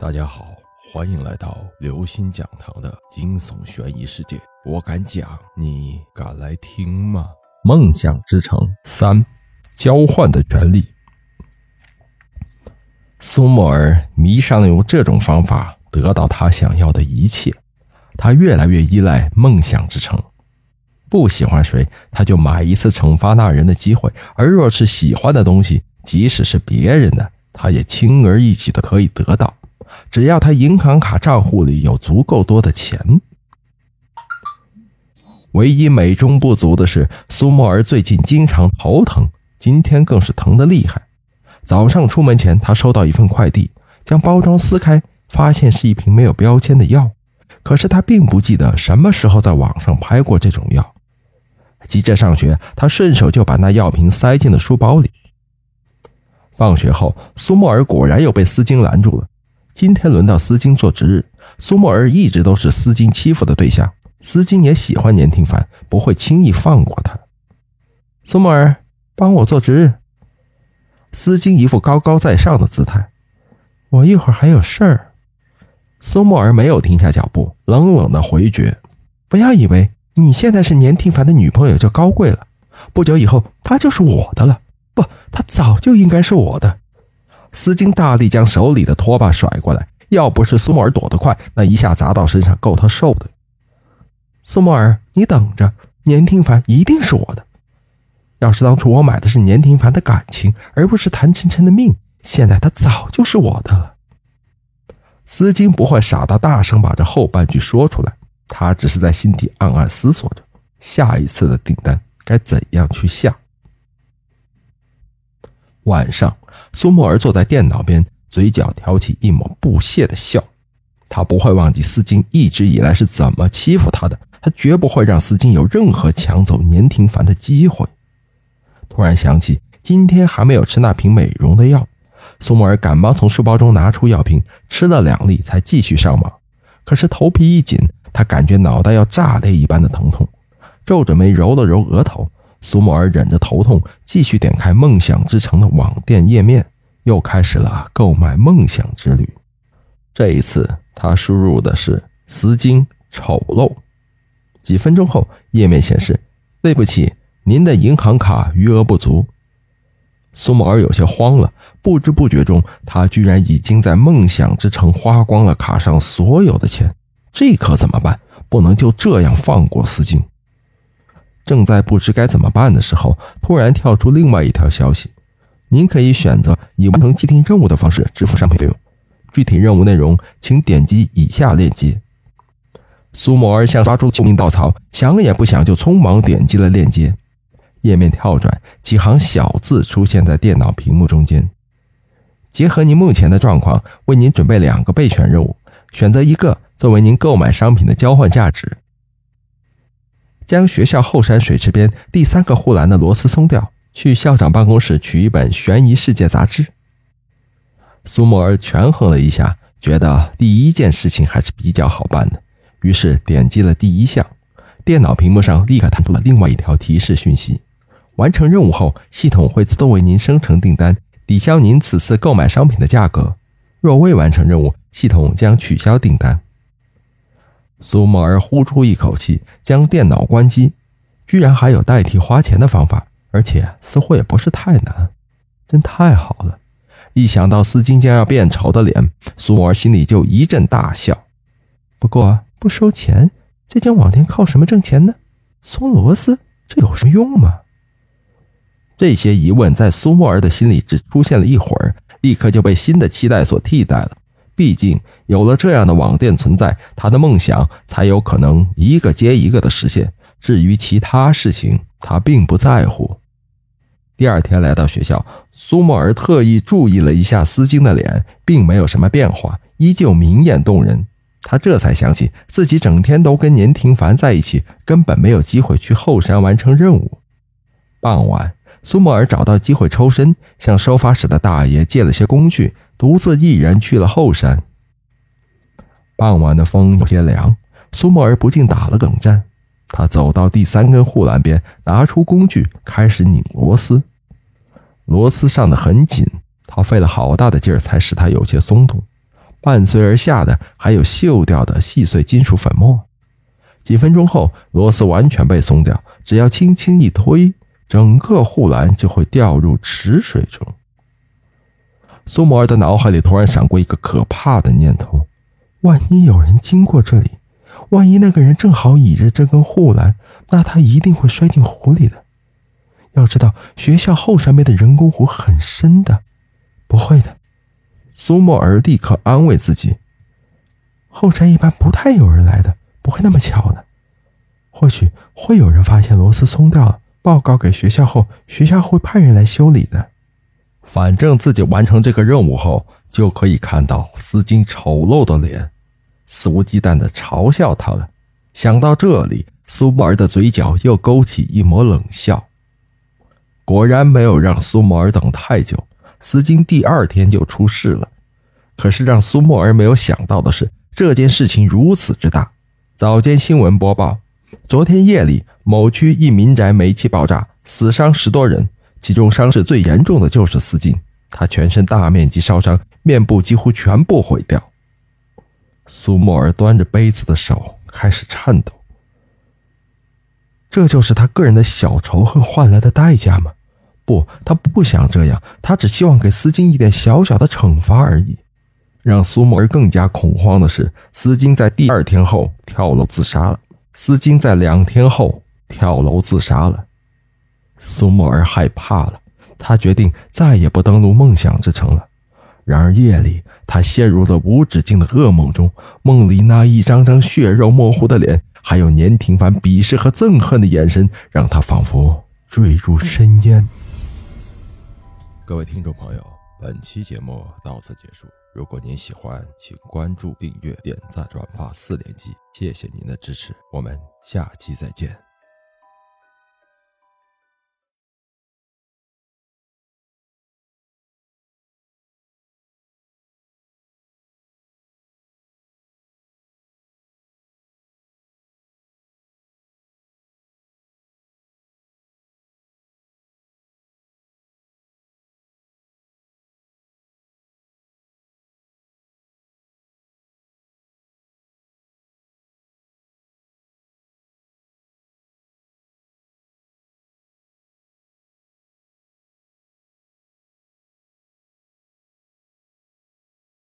大家好，欢迎来到刘星讲堂的惊悚悬疑世界。我敢讲，你敢来听吗？梦想之城三，交换的权利。苏沫尔迷上了用这种方法得到他想要的一切，他越来越依赖梦想之城。不喜欢谁，他就买一次惩罚那人的机会；而若是喜欢的东西，即使是别人的，他也轻而易举的可以得到。只要他银行卡账户里有足够多的钱，唯一美中不足的是，苏沫儿最近经常头疼，今天更是疼得厉害。早上出门前，他收到一份快递，将包装撕开，发现是一瓶没有标签的药。可是他并不记得什么时候在网上拍过这种药。急着上学，他顺手就把那药瓶塞进了书包里。放学后，苏沫儿果然又被司机拦住了。今天轮到司金做值日，苏沫儿一直都是司金欺负的对象，司金也喜欢年廷凡，不会轻易放过他。苏沫儿，帮我做值日。司金一副高高在上的姿态。我一会儿还有事儿。苏沫儿没有停下脚步，冷冷的回绝：“不要以为你现在是年廷凡的女朋友就高贵了，不久以后他就是我的了。不，他早就应该是我的。”司金大力将手里的拖把甩过来，要不是苏沫儿躲得快，那一下砸到身上够他受的。苏沫儿，你等着，年廷凡一定是我的。要是当初我买的是年廷凡的感情，而不是谭晨晨的命，现在他早就是我的了。司金不会傻到大声把这后半句说出来，他只是在心底暗暗思索着，下一次的订单该怎样去下。晚上，苏沫儿坐在电脑边，嘴角挑起一抹不屑的笑。他不会忘记司金一直以来是怎么欺负他的，他绝不会让司金有任何抢走年廷凡的机会。突然想起今天还没有吃那瓶美容的药，苏沫儿赶忙从书包中拿出药瓶，吃了两粒，才继续上网。可是头皮一紧，他感觉脑袋要炸裂一般的疼痛，皱着眉揉了揉额头。苏沫儿忍着头痛，继续点开梦想之城的网店页面，又开始了购买梦想之旅。这一次，他输入的是“丝巾丑陋”。几分钟后，页面显示：“对不起，您的银行卡余额不足。”苏沫儿有些慌了，不知不觉中，他居然已经在梦想之城花光了卡上所有的钱。这可怎么办？不能就这样放过丝巾。正在不知该怎么办的时候，突然跳出另外一条消息：“您可以选择以完成既定任务的方式支付商品费用，具体任务内容请点击以下链接。”苏某儿像抓住救命稻草，想也不想就匆忙点击了链接。页面跳转，几行小字出现在电脑屏幕中间：“结合您目前的状况，为您准备两个备选任务，选择一个作为您购买商品的交换价值。”将学校后山水池边第三个护栏的螺丝松掉，去校长办公室取一本《悬疑世界》杂志。苏沫儿权衡了一下，觉得第一件事情还是比较好办的，于是点击了第一项。电脑屏幕上立刻弹出了另外一条提示讯息：完成任务后，系统会自动为您生成订单，抵消您此次购买商品的价格。若未完成任务，系统将取消订单。苏沫儿呼出一口气，将电脑关机。居然还有代替花钱的方法，而且似乎也不是太难，真太好了！一想到司金将要变丑的脸，苏沫儿心里就一阵大笑。不过不收钱，这家网店靠什么挣钱呢？松螺丝，这有什么用吗？这些疑问在苏沫儿的心里只出现了一会儿，立刻就被新的期待所替代了。毕竟有了这样的网店存在，他的梦想才有可能一个接一个的实现。至于其他事情，他并不在乎。第二天来到学校，苏沫儿特意注意了一下司金的脸，并没有什么变化，依旧明艳动人。他这才想起自己整天都跟年廷凡在一起，根本没有机会去后山完成任务。傍晚，苏沫儿找到机会抽身，向收发室的大爷借了些工具。独自一人去了后山。傍晚的风有些凉，苏沫儿不禁打了冷战。他走到第三根护栏边，拿出工具开始拧螺丝。螺丝上的很紧，他费了好大的劲儿才使它有些松动。伴随而下的还有锈掉的细碎金属粉末。几分钟后，螺丝完全被松掉，只要轻轻一推，整个护栏就会掉入池水中。苏摩尔的脑海里突然闪过一个可怕的念头：万一有人经过这里，万一那个人正好倚着这根护栏，那他一定会摔进湖里的。要知道，学校后山边的人工湖很深的，不会的。苏沫尔立刻安慰自己：后山一般不太有人来的，不会那么巧的。或许会有人发现螺丝松掉了，报告给学校后，学校会派人来修理的。反正自己完成这个任务后，就可以看到丝巾丑陋的脸，肆无忌惮地嘲笑他了。想到这里，苏沫儿的嘴角又勾起一抹冷笑。果然没有让苏沫儿等太久，丝巾第二天就出事了。可是让苏沫儿没有想到的是，这件事情如此之大。早间新闻播报：昨天夜里，某区一民宅煤气爆炸，死伤十多人，其中伤势最严重的就是丝巾，他全身大面积烧伤，面部几乎全部毁掉。苏沫尔端着杯子的手开始颤抖。这就是他个人的小仇恨换来的代价吗？不，他不想这样，他只希望给丝巾一点小小的惩罚而已。让苏沫儿更加恐慌的是，丝巾在第二天后跳楼自杀了。丝巾在两天后跳楼自杀了。苏沫儿害怕了，他决定再也不登陆梦想之城了。然而夜里，他陷入了无止境的噩梦中，梦里那一张张血肉模糊的脸。还有年廷凡鄙视和憎恨的眼神，让他仿佛坠入深渊。各位听众朋友，本期节目到此结束。如果您喜欢，请关注、订阅、点赞、转发四连击，谢谢您的支持。我们下期再见。